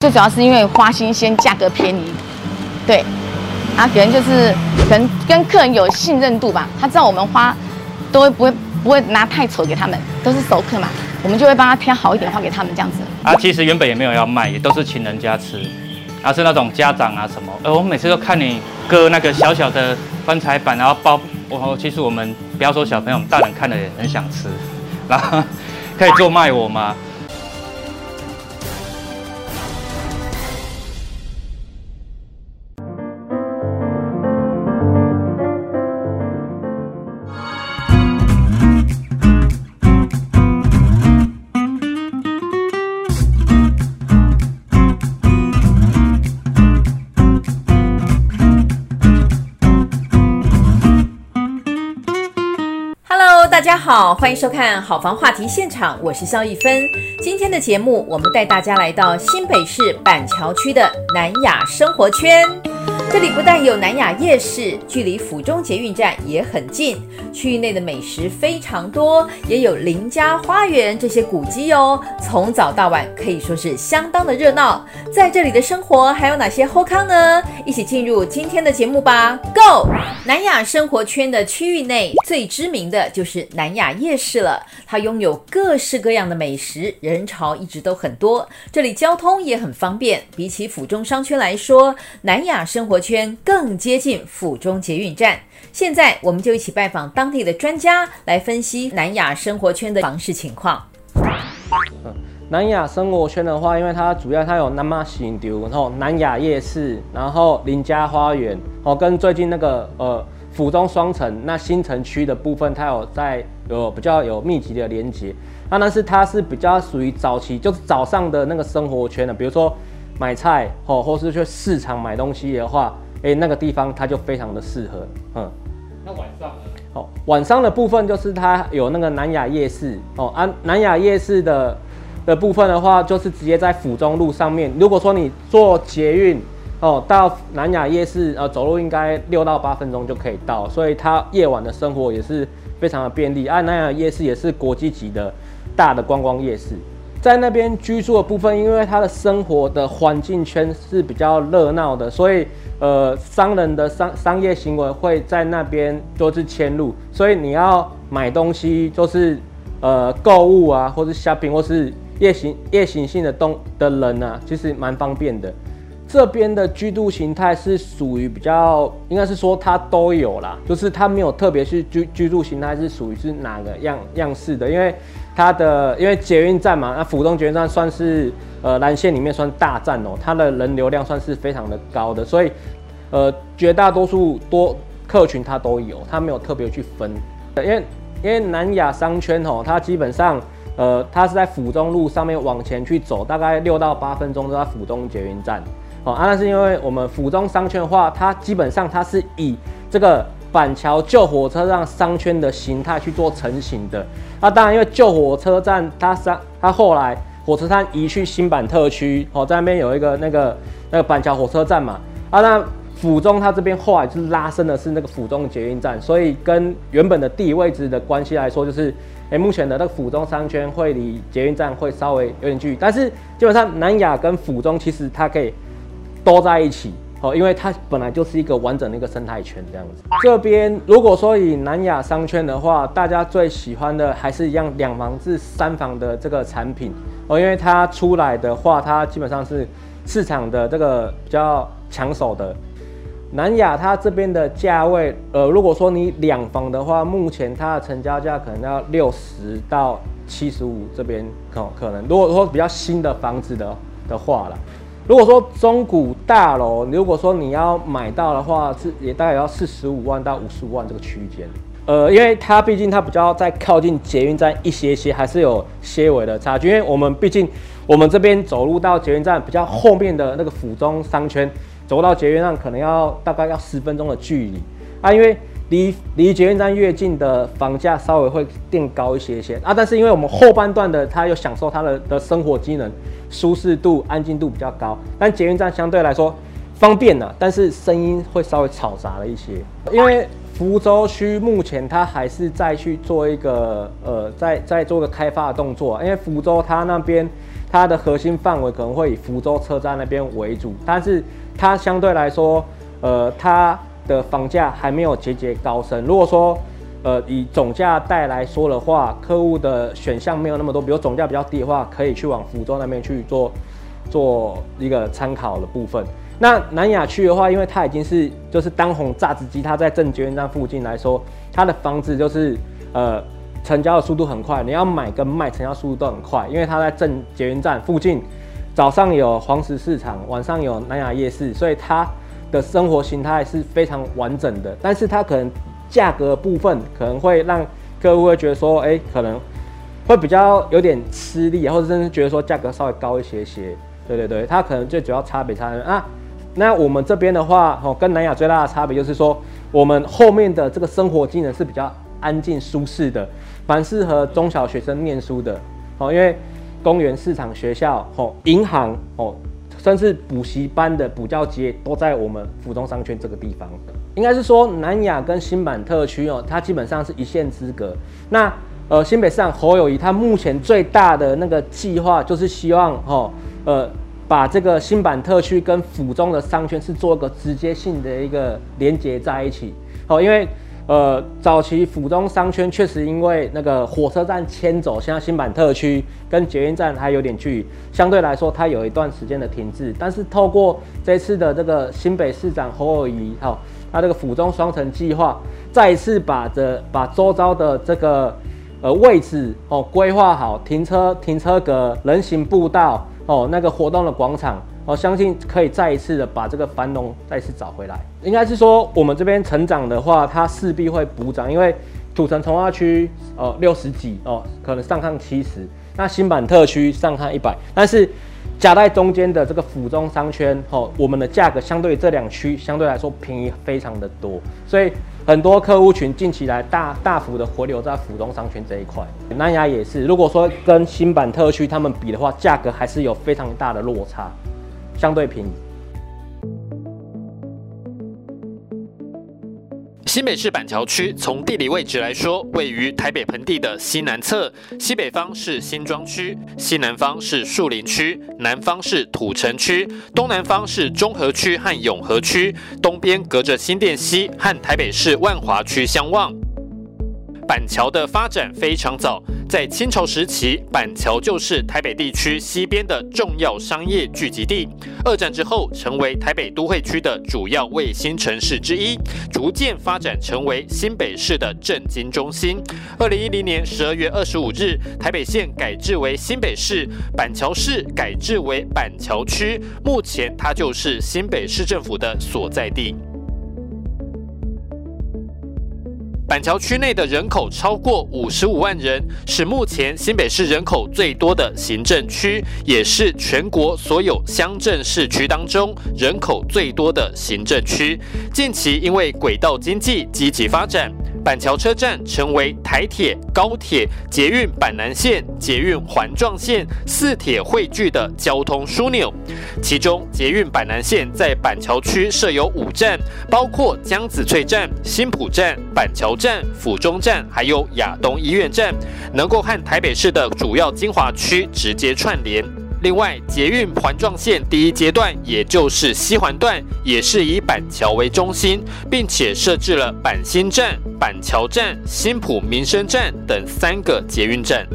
最主要是因为花新鲜，价格便宜，对，啊，可能就是可能跟客人有信任度吧，他知道我们花都会不会不会拿太丑给他们，都是熟客嘛，我们就会帮他挑好一点花给他们这样子。啊，其实原本也没有要卖，也都是请人家吃，啊，是那种家长啊什么，呃，我每次都看你割那个小小的棺材板，然后包，我其实我们不要说小朋友，大人看了也很想吃，然后可以做卖我吗？欢迎收看好房话题现场，我是肖一芬。今天的节目，我们带大家来到新北市板桥区的南雅生活圈。这里不但有南雅夜市，距离府中捷运站也很近，区域内的美食非常多，也有林家花园这些古迹哦。从早到晚可以说是相当的热闹。在这里的生活还有哪些好康呢？一起进入今天的节目吧，Go！南雅生活圈的区域内最知名的就是南雅夜市了，它拥有各式各样的美食，人潮一直都很多。这里交通也很方便，比起府中商圈来说，南雅生生活圈更接近府中捷运站。现在我们就一起拜访当地的专家，来分析南雅生活圈的房市情况。南雅生活圈的话，因为它主要它有南马新丢，然后南雅夜市，然后林家花园，哦，跟最近那个呃府中双城那新城区的部分，它有在有比较有密集的连接。那但是它是比较属于早期，就是早上的那个生活圈的，比如说。买菜哦，或是去市场买东西的话，哎，那个地方它就非常的适合。嗯，那晚上呢？哦，晚上的部分就是它有那个南雅夜市哦。啊，南雅夜市的的部分的话，就是直接在府中路上面。如果说你坐捷运哦到南雅夜市，呃，走路应该六到八分钟就可以到，所以它夜晚的生活也是非常的便利。啊，南雅夜市也是国际级的大的观光夜市。在那边居住的部分，因为他的生活的环境圈是比较热闹的，所以呃，商人的商商业行为会在那边都是迁入，所以你要买东西就是呃购物啊，或是 shopping，或是夜行夜行性的东的人啊，其实蛮方便的。这边的居住形态是属于比较，应该是说它都有啦，就是它没有特别是居居住形态是属于是哪个样样式的，因为。它的因为捷运站嘛，那府中捷运站算是呃蓝线里面算大站哦，它的人流量算是非常的高的，所以呃绝大多数多客群它都有，它没有特别去分。因为因为南雅商圈哦，它基本上呃它是在府中路上面往前去走，大概六到八分钟都在府中捷运站哦。啊，那是因为我们府中商圈的话，它基本上它是以这个。板桥旧火车站商圈的形态去做成型的，那当然因为旧火车站它商它后来火车站移去新板特区，哦，在那边有一个那个那个板桥火车站嘛，啊，那府中它这边后来就是拉伸的是那个府中捷运站，所以跟原本的地理位置的关系来说，就是诶目前的那个府中商圈会离捷运站会稍微有点距离，但是基本上南雅跟府中其实它可以都在一起。哦，因为它本来就是一个完整的一个生态圈这样子。这边如果说以南亚商圈的话，大家最喜欢的还是一样两房至三房的这个产品哦，因为它出来的话，它基本上是市场的这个比较抢手的。南亚它这边的价位，呃，如果说你两房的话，目前它的成交价可能要六十到七十五这边可可能。如果说比较新的房子的的话了。如果说中古大楼，如果说你要买到的话，是也大概要四十五万到五十五万这个区间。呃，因为它毕竟它比较在靠近捷运站一些些，还是有些微的差距。因为我们毕竟我们这边走路到捷运站比较后面的那个府中商圈，走到捷运站可能要大概要十分钟的距离啊，因为。离离捷运站越近的房价稍微会垫高一些些啊，但是因为我们后半段的它又享受它的的生活机能、舒适度、安静度比较高，但捷运站相对来说方便了，但是声音会稍微嘈杂了一些。因为福州区目前它还是在去做一个呃，在在做个开发的动作，因为福州它那边它的核心范围可能会以福州车站那边为主，但是它相对来说，呃，它的房价还没有节节高升。如果说，呃，以总价带来说的话，客户的选项没有那么多，比如总价比较低的话，可以去往福州那边去做做一个参考的部分。那南雅区的话，因为它已经是就是当红榨汁机，它在正捷运站附近来说，它的房子就是呃。成交的速度很快，你要买跟卖成交速度都很快，因为它在正捷运站附近，早上有黄石市场，晚上有南雅夜市，所以它的生活形态是非常完整的。但是它可能价格部分可能会让客户会觉得说，哎、可能会比较有点吃力，或者甚至觉得说价格稍微高一些些。对对对，它可能最主要差别差在啊。那我们这边的话，哦，跟南雅最大的差别就是说，我们后面的这个生活机能是比较安静舒适的。蛮适合中小学生念书的，哦，因为公园、市场、学校、哦，银行、哦，甚至补习班的补教街都在我们府中商圈这个地方。应该是说南雅跟新板特区哦，它基本上是一线之隔。那呃，新北市长侯友谊他目前最大的那个计划就是希望哦，呃，把这个新板特区跟府中的商圈是做一个直接性的一个连接在一起。哦，因为。呃，早期府中商圈确实因为那个火车站迁走，现在新板特区跟捷运站还有点距离，相对来说它有一段时间的停滞。但是透过这次的这个新北市长侯友谊哈，他这个府中双城计划，再一次把这把周遭的这个呃位置哦规划好，停车停车格、人行步道哦那个活动的广场。我相信可以再一次的把这个繁荣再次找回来。应该是说，我们这边成长的话，它势必会补涨，因为土城从化区呃六十几哦，可能上看七十，那新版特区上看一百，但是夹在中间的这个府中商圈哦，我们的价格相对于这两区相对来说便宜非常的多，所以很多客户群近期来大大幅的回流在府中商圈这一块。南雅也是，如果说跟新版特区他们比的话，价格还是有非常大的落差。相对便宜。新北市板桥区从地理位置来说，位于台北盆地的西南侧，西北方是新庄区，西南方是树林区，南方是土城区，东南方是中和区和永和区，东边隔着新店溪和台北市万华区相望。板桥的发展非常早，在清朝时期，板桥就是台北地区西边的重要商业聚集地。二战之后，成为台北都会区的主要卫星城市之一，逐渐发展成为新北市的政经中心。二零一零年十二月二十五日，台北县改制为新北市，板桥市改制为板桥区，目前它就是新北市政府的所在地。板桥区内的人口超过五十五万人，是目前新北市人口最多的行政区，也是全国所有乡镇市区当中人口最多的行政区。近期因为轨道经济积极发展。板桥车站成为台铁、高铁、捷运板南线、捷运环状线四铁汇聚的交通枢纽。其中，捷运板南线在板桥区设有五站，包括江子翠站、新埔站、板桥站、府中站，还有亚东医院站，能够和台北市的主要精华区直接串联。另外，捷运环状线第一阶段，也就是西环段，也是以板桥为中心，并且设置了板新站、板桥站、新浦民生站等三个捷运站。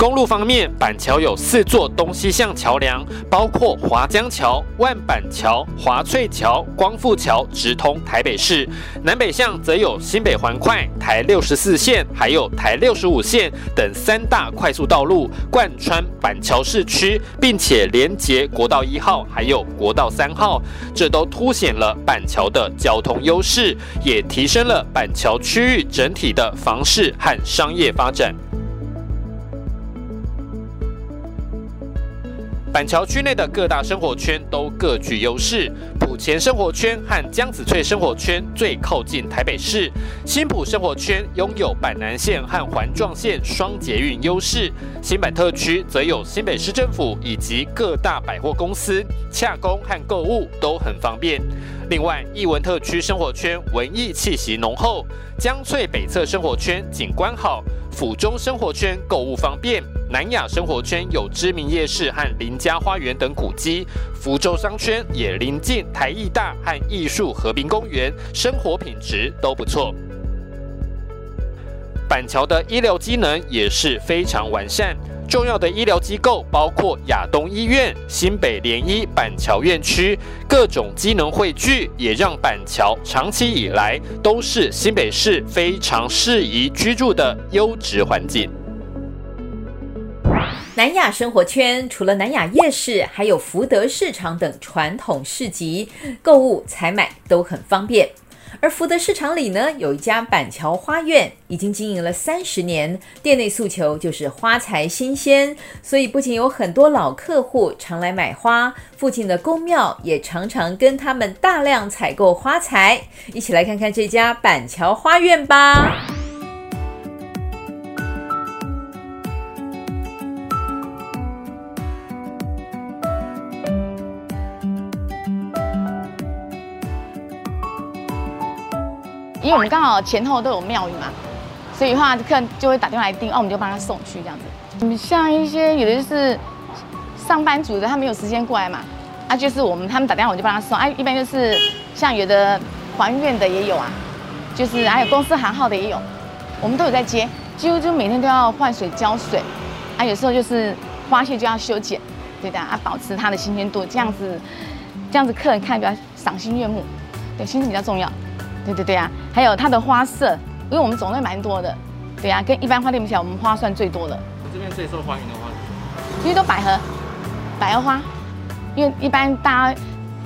公路方面，板桥有四座东西向桥梁，包括华江桥、万板桥、华翠桥、光复桥，直通台北市；南北向则有新北环快、台六十四线，还有台六十五线等三大快速道路贯穿板桥市区，并且连接国道一号还有国道三号，这都凸显了板桥的交通优势，也提升了板桥区域整体的房市和商业发展。板桥区内的各大生活圈都各具优势。埔前生活圈和江子翠生活圈最靠近台北市，新埔生活圈拥有板南线和环状线双捷运优势。新板特区则有新北市政府以及各大百货公司，洽公和购物都很方便。另外，艺文特区生活圈文艺气息浓厚，江翠北侧生活圈景观好。府中生活圈购物方便，南雅生活圈有知名夜市和林家花园等古迹，福州商圈也临近台艺大和艺术和平公园，生活品质都不错。板桥的医疗机能也是非常完善，重要的医疗机构包括亚东医院、新北联医板桥院区，各种机能汇聚，也让板桥长期以来都是新北市非常适宜居住的优质环境。南亚生活圈除了南亚夜市，还有福德市场等传统市集，购物采买都很方便。而福德市场里呢，有一家板桥花苑，已经经营了三十年，店内诉求就是花材新鲜，所以不仅有很多老客户常来买花，附近的公庙也常常跟他们大量采购花材。一起来看看这家板桥花苑吧。因为我们刚好前后都有庙宇嘛，所以的话客人就会打电话来订，哦，我们就帮他送去这样子。嗯，像一些有的就是上班族的，他没有时间过来嘛，啊，就是我们他们打电话我就帮他送，啊，一般就是像有的还愿的也有啊，就是还有公司行号的也有，我们都有在接，几乎就每天都要换水浇水，啊，有时候就是花谢就要修剪，对的啊，保持它的新鲜度，这样子这样子客人看比较赏心悦目，对，心情比较重要。对对对啊，还有它的花色，因为我们种类蛮多的，对啊，跟一般花店比起来，我们花算最多的。我这边最受欢迎的花是？其实都百合，百合花，因为一般大家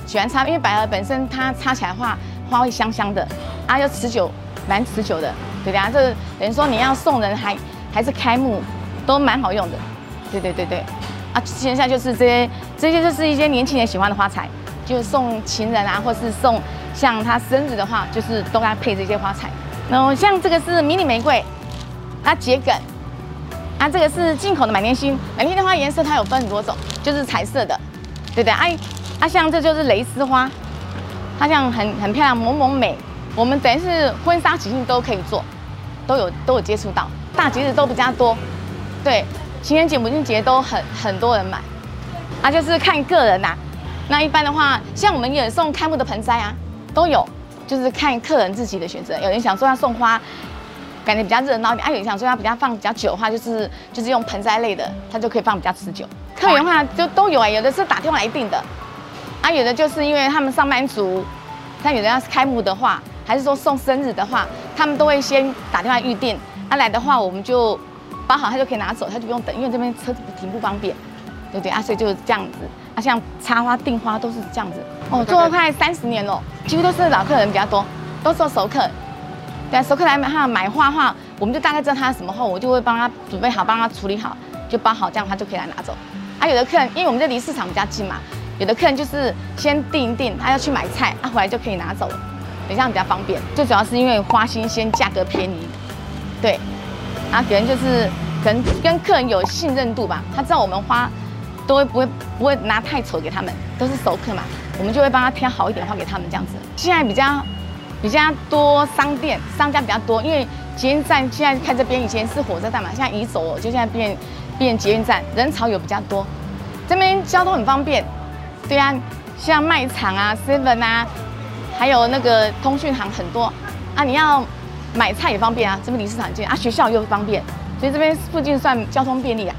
喜欢插，因为百合本身它插起来的话，花会香香的，啊又持久，蛮持久的，对的啊，这等于说你要送人还还是开幕，都蛮好用的，对对对对，啊，现在就是这些这些就是一些年轻人喜欢的花材，就是送情人啊，或是送。像他生日的话，就是都该配这些花材。然后像这个是迷你玫瑰，它桔梗，啊，这个是进口的满天星。满天的花颜色它有分很多种，就是彩色的，对不对？啊，啊，像这就是蕾丝花，它像很很漂亮，萌萌美。我们等于是婚纱喜庆都可以做，都有都有接触到。大节日都比较多，对，情人节、母亲节都很很多人买，啊，就是看个人呐、那一般的话，像我们也送开幕的盆栽啊。都有，就是看客人自己的选择。有人想说要送花，感觉比较热闹一点；啊，有人想说要比较放比较久的话，就是就是用盆栽类的，它就可以放比较持久。客源的话就都有啊、欸，有的是打电话来订的，啊，有的就是因为他们上班族，像有人要是开幕的话，还是说送生日的话，他们都会先打电话预定。啊，来的话我们就包好，他就可以拿走，他就不用等，因为这边车子停不方便，对不对啊？所以就是这样子。啊，像插花订花都是这样子。哦，做了快三十年了，几乎都是老客人比较多，都是熟客。对，熟客来买哈买花的话，我们就大概知道他什么后，我就会帮他准备好，帮他处理好，就包好，这样他就可以来拿走。啊，有的客人，因为我们这离市场比较近嘛，有的客人就是先订一订，他要去买菜，啊，回来就可以拿走了，这样比较方便。最主要是因为花新鲜，价格便宜，对，啊，可能就是可能跟客人有信任度吧，他知道我们花都会不会不会拿太丑给他们，都是熟客嘛。我们就会帮他挑好一点的花给他们这样子。现在比较比较多商店，商家比较多，因为捷运站现在开这边，以前是火车站嘛，现在移走了，就现在变变捷运站，人潮有比较多。这边交通很方便，对啊，像卖场啊、seven 啊，还有那个通讯行很多啊。你要买菜也方便啊，这边离市场近啊，学校又方便，所以这边附近算交通便利啊。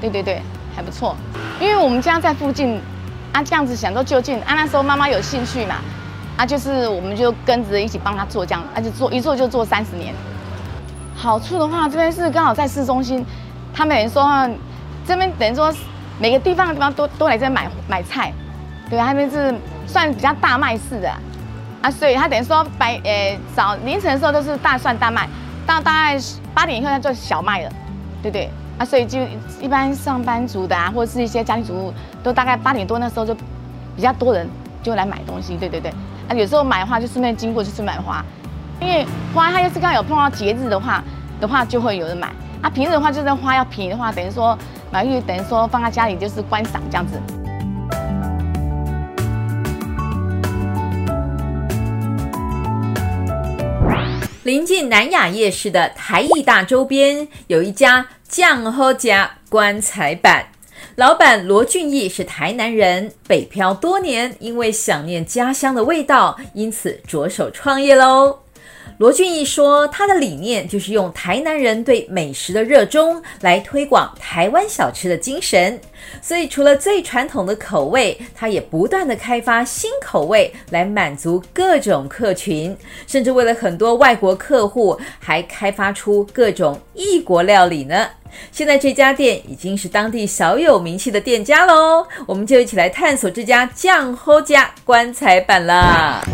对对对，还不错，因为我们家在附近。啊，这样子想说就近。啊，那时候妈妈有兴趣嘛，啊，就是我们就跟着一起帮她做这样，而且做一做就做三十年。好处的话，这边是刚好在市中心，他们等于说，这边等于说每个地方的地方都都来这边买买菜，对，他们是算比较大卖市的，啊，所以他等于说白呃早凌晨的时候都是大蒜大卖，到大概八点以后再做小卖了，对不对？啊，所以就一般上班族的啊，或者是一些家庭主妇，都大概八点多那时候就比较多人就来买东西，对对对。啊，有时候买花就顺便经过就顺便买花，因为花它要是刚好有碰到节日的话的话，就会有人买。啊，平日的话就是花要便宜的话，等于说买玉等于说放在家里就是观赏这样子。临近南雅夜市的台艺大周边，有一家酱和家棺材板。老板罗俊义是台南人，北漂多年，因为想念家乡的味道，因此着手创业喽。罗俊义说：“他的理念就是用台南人对美食的热衷来推广台湾小吃的精神。所以，除了最传统的口味，他也不断地开发新口味来满足各种客群，甚至为了很多外国客户，还开发出各种异国料理呢。现在这家店已经是当地小有名气的店家喽。我们就一起来探索这家酱好食棺材板啦。”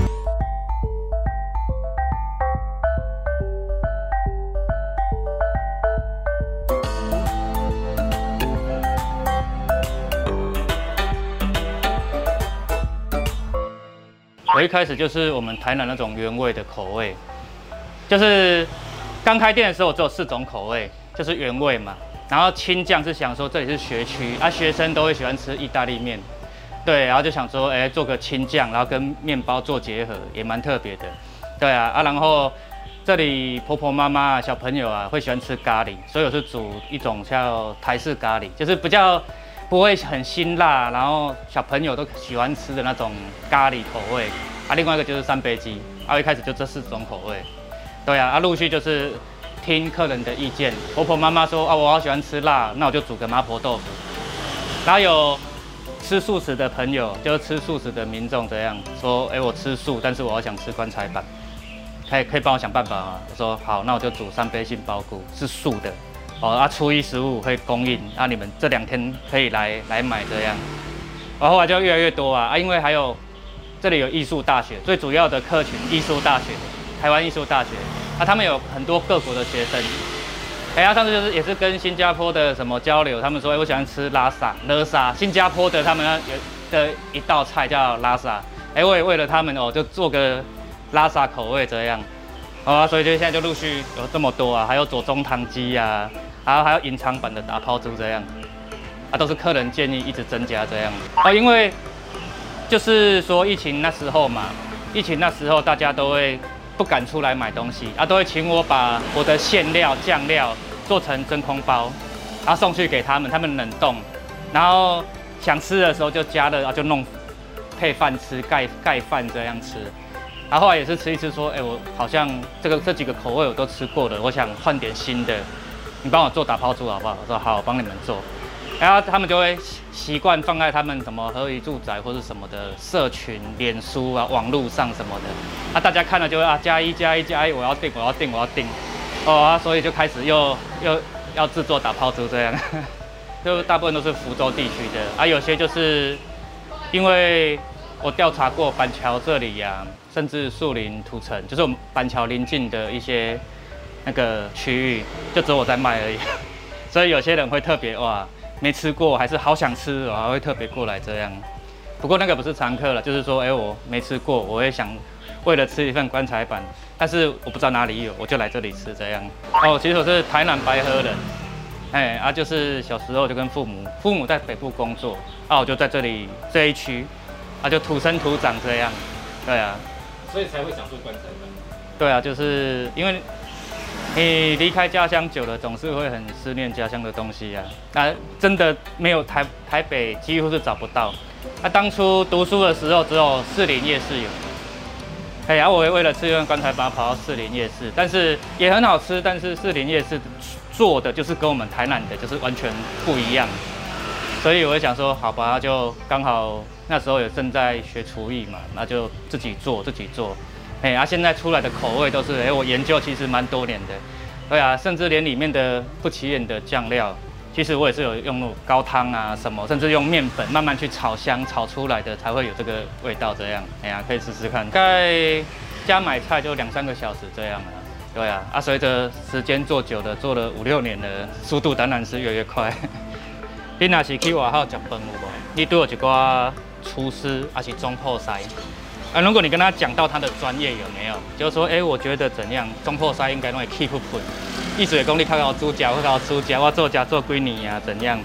我一开始就是我们台南那种原味的口味，就是刚开店的时候只有四种口味，就是原味嘛。然后青酱是想说这里是学区啊，学生都会喜欢吃意大利面，对，然后就想说，哎，做个青酱，然后跟面包做结合，也蛮特别的，对啊啊。然后这里婆婆妈妈小朋友啊会喜欢吃咖喱，所以我是煮一种叫台式咖喱，就是比较。不会很辛辣，然后小朋友都喜欢吃的那种咖喱口味啊。另外一个就是三杯鸡，啊，一开始就这四种口味，对啊，啊，陆续就是听客人的意见，婆婆妈妈说啊，我好喜欢吃辣，那我就煮个麻婆豆腐。然后有吃素食的朋友，就是吃素食的民众这样说，哎，我吃素，但是我好想吃棺材板，可以可以帮我想办法吗？我说好，那我就煮三杯杏鲍菇，是素的。哦，啊，初一十五会供应，啊，你们这两天可以来来买这样，然后后来就越来越多啊，啊，因为还有这里有艺术大学，最主要的客群艺术大学，台湾艺术大学，啊，他们有很多各国的学生，哎呀，上次就是也是跟新加坡的什么交流，他们说，哎，我喜欢吃拉萨勒沙，新加坡的他们有的一道菜叫拉萨，哎，我也为了他们哦，就做个拉萨口味这样，好啊，所以就现在就陆续有这么多啊，还有左宗棠鸡呀。然后还有隐藏版的打抛珠这样，啊，都是客人建议一直增加这样。哦，因为就是说疫情那时候嘛，疫情那时候大家都会不敢出来买东西，啊，都会请我把我的馅料酱料做成真空包，然后送去给他们，他们冷冻，然后想吃的时候就加热，啊，就弄配饭吃，盖盖饭这样吃。然后后来也是吃一吃，说，哎，我好像这个这几个口味我都吃过了，我想换点新的。你帮我做打抛猪好不好？我说好，我帮你们做。然后他们就会习惯放在他们什么合宜住宅或者什么的社群、脸书啊、网络上什么的。啊，大家看了就会啊，加一加一加一，我要订，我要订，我要订。哦啊，所以就开始又又要制作打抛猪这样。就大部分都是福州地区的啊，有些就是因为我调查过板桥这里呀、啊，甚至树林土城，就是我们板桥邻近的一些。那个区域就只有我在卖而已，所以有些人会特别哇，没吃过还是好想吃，我还会特别过来这样。不过那个不是常客了，就是说，哎，我没吃过，我也想为了吃一份棺材板，但是我不知道哪里有，我就来这里吃这样。哦，其实我是台南白河人，哎啊，就是小时候就跟父母，父母在北部工作，啊，我就在这里这一区，啊，就土生土长这样，对啊，所以才会想做棺材板。对啊，就是因为。你离开家乡久了，总是会很思念家乡的东西呀、啊。那、真的没有台台北，几乎是找不到。那、当初读书的时候，只有士林夜市有。哎呀，我也为了吃一份棺材板跑到士林夜市，但是也很好吃。但是士林夜市做的就是跟我们台南的就是完全不一样。所以我就想说，好吧，就刚好那时候也正在学厨艺嘛，那就自己做，自己做。哎，啊，现在出来的口味都是哎，我研究其实蛮多年的，对啊，甚至连里面的不起眼的酱料，其实我也是有用高汤啊什么，甚至用面粉慢慢去炒香，炒出来的才会有这个味道。这样，哎呀，可以试试看。在家买菜就两三个小时这样啊，对啊，啊，随着时间做久了，做了五六年了，速度当然是越来越快。你若是去外口吃饭有无？你都有一个厨师还是总破师？啊，如果你跟他讲到他的专业有没有，就是说，哎、我觉得怎样，总铺师应该会 keep 住，意思也讲你看到主角或者主角，我做家做几年呀，怎样？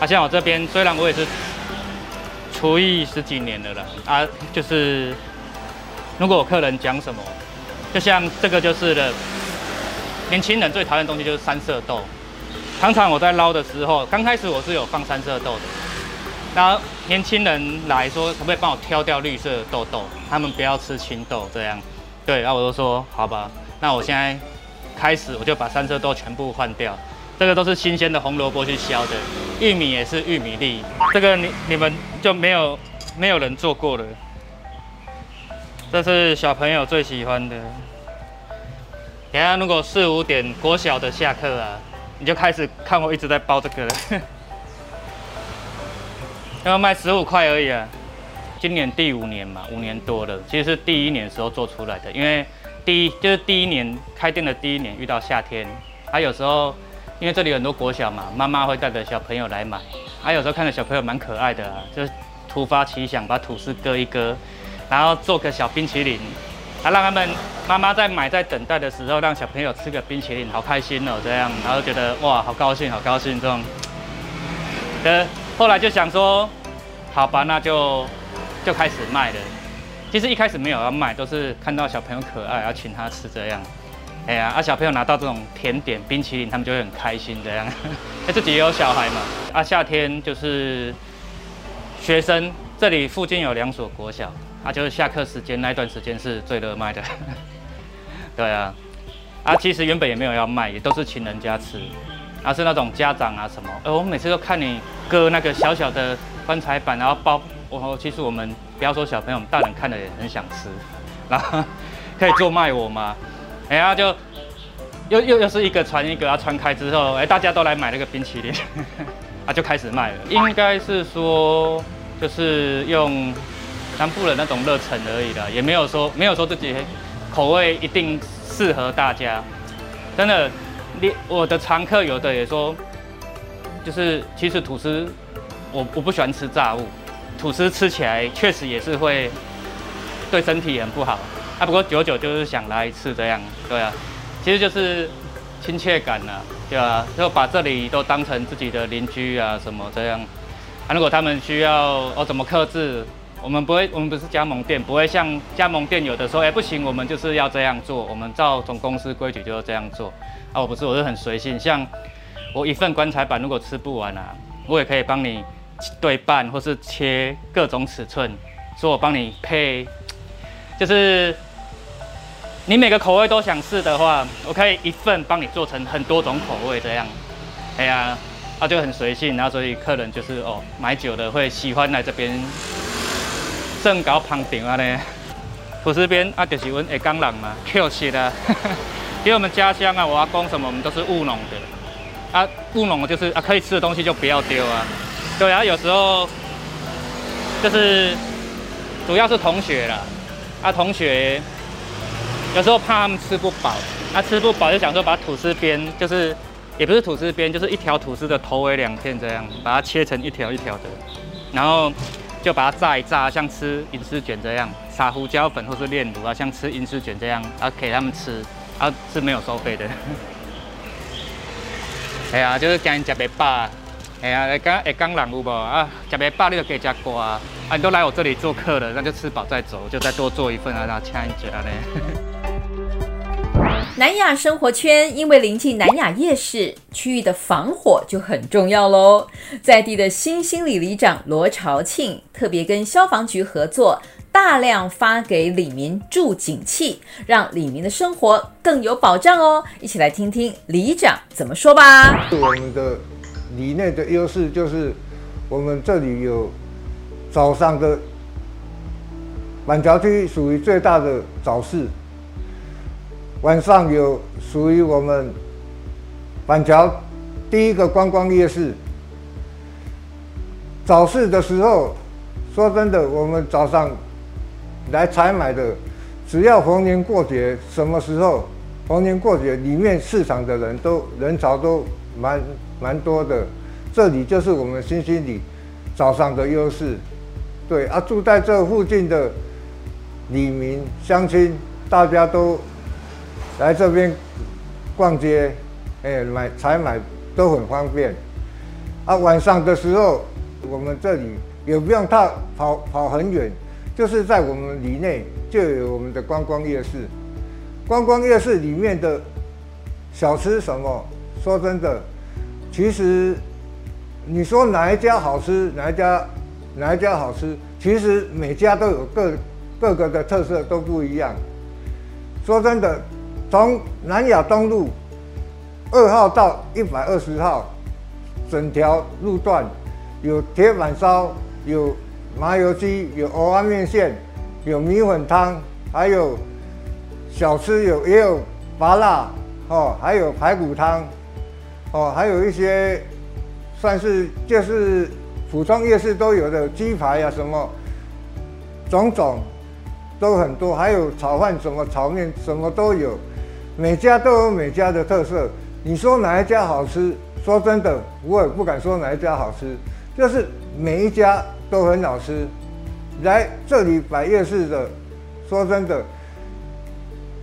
啊，像我这边，虽然我也是厨艺十几年了啦，啊，就是如果我客人讲什么，就像这个就是了，年轻人最讨厌的东西就是三色豆。常常我在捞的时候，刚开始我是有放三色豆的，然后年轻人来说可不可以帮我挑掉绿色的豆豆？他们不要吃青豆这样。对，然后我就说好吧，那我现在开始我就把三色豆全部换掉。这个都是新鲜的红萝卜去削的，玉米也是玉米粒。这个你你们就没有没有人做过了。这是小朋友最喜欢的。等下如果四五点国小的下课啊。你就开始看我一直在包这个了，要卖十五块而已啊！今年第五年嘛，五年多了，其实是第一年时候做出来的，因为第一就是第一年开店的第一年遇到夏天，还、有时候因为这里很多国小嘛，妈妈会带着小朋友来买，还、啊、有时候看着小朋友蛮可爱的、啊，就突发奇想把吐司割一割，然后做个小冰淇淋。他、啊、让他们妈妈在买在等待的时候，让小朋友吃个冰淇淋，好开心哦，这样，然后觉得哇，好高兴，好高兴这种。后来就想说，好吧，那就就开始卖了。其实一开始没有要卖，都是看到小朋友可爱，要请他吃这样。哎呀，啊小朋友拿到这种甜点冰淇淋，他们就会很开心这样。他 自己也有小孩嘛。啊，夏天就是学生，这里附近有两所国小。啊，就是下课时间那一段时间是最热卖的，对啊，啊，其实原本也没有要卖，也都是请人家吃，啊，是那种家长啊什么，呃，我每次都看你割那个小小的棺材板，然后包，我其实我们不要说小朋友，我们大人看了也很想吃，然后 可以做卖我吗？哎呀，就又又又是一个传一个，啊，传开之后，哎，大家都来买那个冰淇淋，啊，就开始卖了，应该是说就是用。南部的那种热忱而已的，也没有说没有说自己口味一定适合大家。真的，我的常客有的也说，就是其实吐司我我不喜欢吃炸物，吐司吃起来确实也是会对身体很不好。啊，不过久久就是想来一次这样，对啊，其实就是亲切感呐，对啊，就把这里都当成自己的邻居啊什么这样。啊，如果他们需要哦怎么克制？我们不会，我们不是加盟店，不会像加盟店有的说，哎，不行，我们就是要这样做，我们照总公司规矩就要这样做。啊，我不是，我是很随性，像我一份棺材板如果吃不完啊，我也可以帮你对半或是切各种尺寸，说我帮你配，就是你每个口味都想试的话，我可以一份帮你做成很多种口味这样。哎呀，啊就很随性，然后所以客人就是哦买久了会喜欢来这边。正搞旁顶啊呢，吐司边啊就是阮下岗人嘛，Q 死啦！因为我们家乡啊，我阿公什么，我们都是务农的啊，务农就是啊，可以吃的东西就不要丢啊。对啊，有时候就是主要是同学啦，啊同学有时候怕他们吃不饱，啊吃不饱就想说把吐司边，就是也不是吐司边，就是一条吐司的头尾两片这样，把它切成一条一条的，然后。就把它炸一炸，像吃银丝卷这样，撒胡椒粉或是炼乳啊，像吃银丝卷这样，啊给他们吃，啊是没有收费的。哎呀，就是惊人吃不饱，哎呀，来刚下岗人有无啊？吃不饱你就给加挂啊！你都来我这里做客了，那就吃饱再走，就再多做一份啊，然后请一下呢。南亚生活圈因为临近南亚夜市，区域的防火就很重要喽。在地的新兴里里长罗朝庆特别跟消防局合作，大量发给里民助警器，让里民的生活更有保障哦。一起来听听里长怎么说吧。我们的里内的优势就是，我们这里有早上的板桥区属于最大的早市。晚上有属于我们板桥第一个观光夜市。早市的时候，说真的，我们早上来采买的，只要逢年过节，什么时候逢年过节，里面市场的人都人潮都蛮蛮多的。这里就是我们新兴里早上的优势。对啊，住在这附近的里民乡亲，大家都。来这边逛街，哎，买采买都很方便。啊，晚上的时候，我们这里也不用太跑跑很远，就是在我们里内就有我们的观光夜市。观光夜市里面的小吃什么？说真的，其实你说哪一家好吃，哪一家哪一家好吃，其实每家都有各各个的特色都不一样。说真的，从南雅东路二号到一百二十号，整条路段有铁板烧，有麻油鸡，有蚵仔面线，有米粉汤，还有小吃有也有麻辣哦，还有排骨汤。哦，还有一些算是就是普通夜市都有的鸡排啊，什么种种都很多，还有炒饭什么炒面什么都有，每家都有每家的特色。你说哪一家好吃？说真的，我也不敢说哪一家好吃，就是每一家都很好吃。来这里摆夜市的，说真的，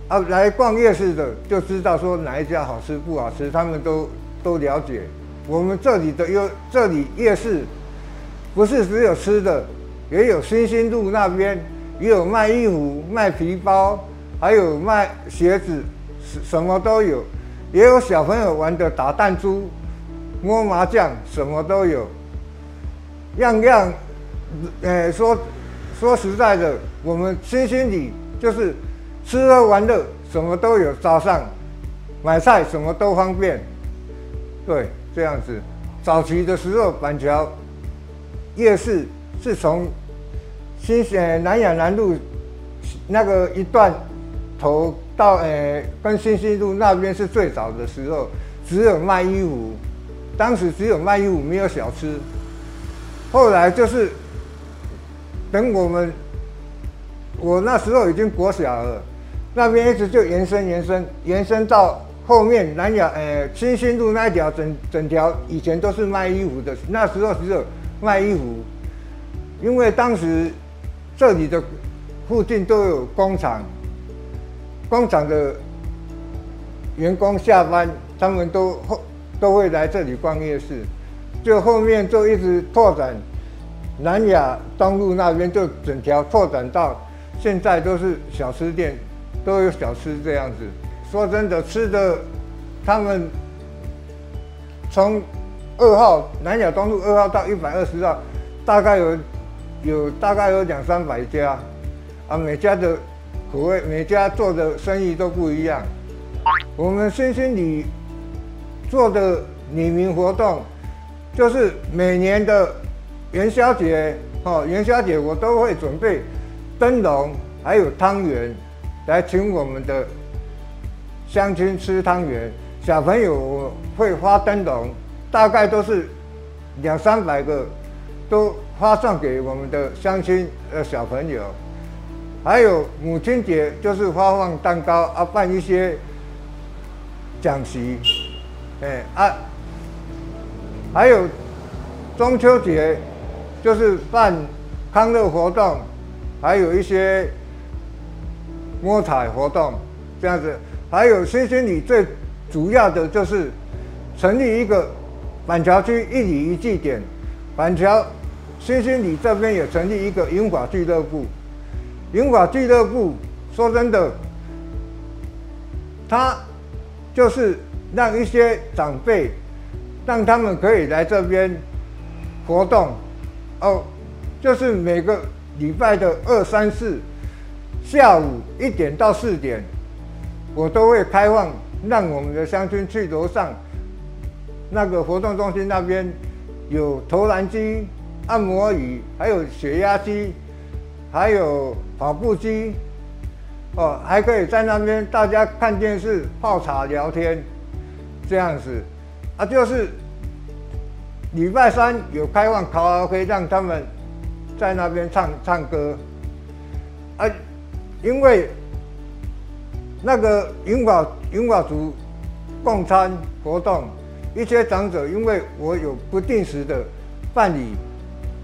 啊，来逛夜市的就知道说哪一家好吃不好吃，他们都。都了解，我们这里的有这里夜市，不是只有吃的，也有新兴路那边也有卖衣服、卖皮包，还有卖鞋子，什么都有，也有小朋友玩的打弹珠、摸麻将，什么都有，样样，呃，说说实在的，我们新兴里就是吃喝玩乐什么都有，早上买菜什么都方便。对，这样子。早期的时候，板桥夜市是从新呃南雅南路那个一段头到呃跟新兴路那边是最早的时候，只有卖衣服，当时只有卖衣服，没有小吃。后来就是等我们，我那时候已经国小了，那边一直就延伸延伸延伸到。后面南雅，呃，新兴路那一条整整条以前都是卖衣服的，那时候只有卖衣服，因为当时这里的附近都有工厂，工厂的员工下班，他们都后都会来这里逛夜市，就后面就一直拓展南雅东路那边，就整条拓展到现在都是小吃店，都有小吃这样子。说真的，吃的，他们从二号南雅东路二号到一百二十号，大概有有大概有两三百家，啊，每家的口味，每家做的生意都不一样。我们新兴里做的里民活动，就是每年的元宵节，哦，元宵节我都会准备灯笼还有汤圆来请我们的。乡亲吃汤圆，小朋友会发灯笼，大概都是两三百个，都发送给我们的乡亲呃小朋友。还有母亲节就是发放蛋糕啊，办一些讲习，哎啊，还有中秋节就是办康乐活动，还有一些摸彩活动，这样子。还有新兴里最主要的就是成立一个板桥区一里一祭点，板桥新兴里这边也成立一个英法俱乐部。银发俱乐部说真的，他就是让一些长辈，让他们可以来这边活动，哦，就是每个礼拜的二三四下午一点到四点。我都会开放，让我们的乡亲去楼上那个活动中心那边有投篮机、按摩椅，还有血压机，还有跑步机，哦，还可以在那边大家看电视、泡茶、聊天，这样子啊，就是礼拜三有开放卡拉 OK，让他们在那边唱唱歌啊，因为。那个银法银法族共餐活动，一些长者因为我有不定时的办理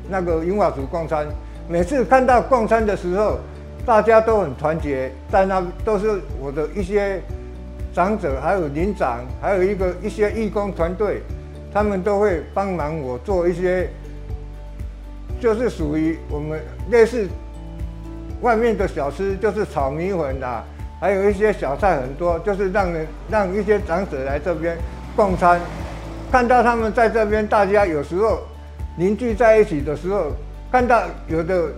那个银法族共餐，每次看到共餐的时候，大家都很团结，在那都是我的一些长者，还有邻长，还有一个一些义工团队，他们都会帮忙我做一些，就是属于我们类似外面的小吃，就是炒米粉啦。还有一些小菜很多，就是让人让一些长者来这边共餐，看到他们在这边，大家有时候凝聚在一起的时候，看到有的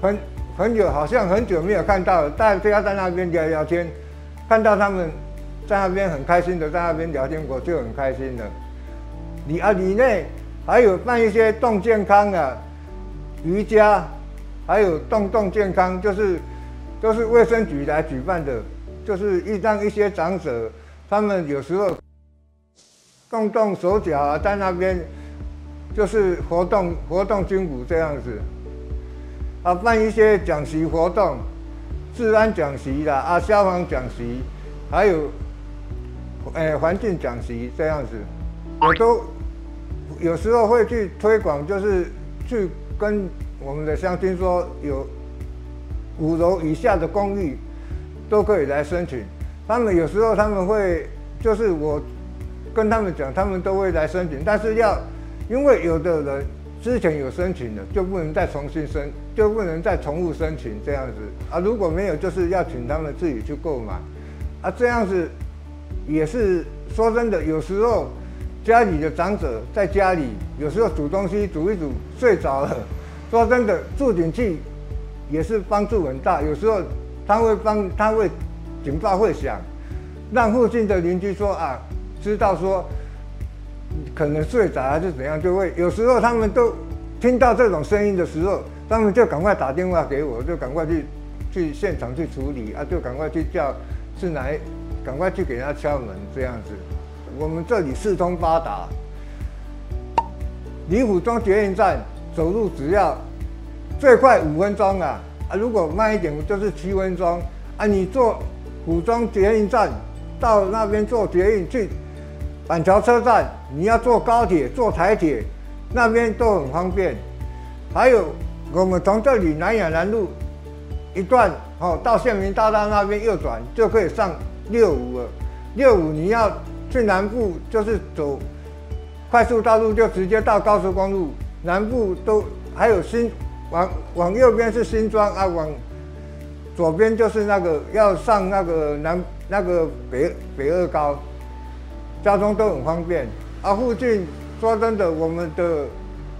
朋朋友好像很久没有看到了，大家在那边聊聊天，看到他们在那边很开心的在那边聊天，我就很开心了。里啊里内还有办一些动健康啊，瑜伽，还有动动健康，就是。都是卫生局来举办的，就是一让一些长者，他们有时候动动手脚啊，在那边就是活动活动筋骨这样子，啊，办一些讲习活动，治安讲习啦，啊，消防讲习，还有，诶，环境讲习这样子，我都有时候会去推广，就是去跟我们的乡亲说有。五楼以下的公寓都可以来申请。他们有时候他们会，就是我跟他们讲，他们都会来申请。但是要，因为有的人之前有申请的，就不能再重新申，就不能再重复申请这样子啊。如果没有，就是要请他们自己去购买啊。这样子也是说真的，有时候家里的长者在家里，有时候煮东西煮一煮睡着了，说真的，住进去。也是帮助很大，有时候他会帮，他会警报会响，让附近的邻居说啊，知道说可能睡着还是怎样，就会有时候他们都听到这种声音的时候，他们就赶快打电话给我，就赶快去去现场去处理啊，就赶快去叫是来，赶快去给他敲门这样子。我们这里四通八达，离府庄捷运站走路只要。最快五分钟啊！啊，如果慢一点就是七分钟啊。你坐府庄捷运站到那边坐捷运去板桥车站，你要坐高铁、坐台铁，那边都很方便。还有，我们从这里南雅南路一段哦，到县民大道那边右转就可以上六五了。六五你要去南部，就是走快速道路，就直接到高速公路。南部都还有新。往往右边是新庄啊，往左边就是那个要上那个南那个北北二高，交通都很方便啊。附近说真的，我们的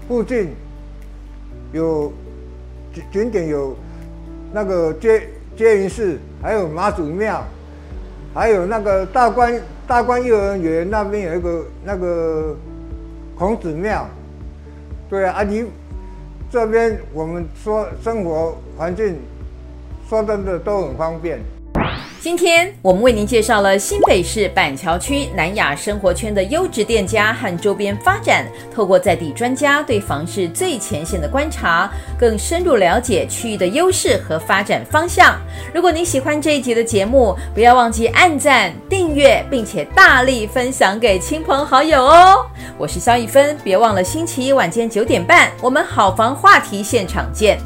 附近有景景点有那个接接云寺，还有妈祖庙，还有那个大观大观幼儿园那边有一个那个孔子庙，对啊，啊你。这边我们说生活环境，说真的都很方便。今天我们为您介绍了新北市板桥区南雅生活圈的优质店家和周边发展，透过在地专家对房市最前线的观察，更深入了解区域的优势和发展方向。如果你喜欢这一集的节目，不要忘记按赞、订阅，并且大力分享给亲朋好友哦。我是萧一芬，别忘了星期一晚间九点半，我们好房话题现场见。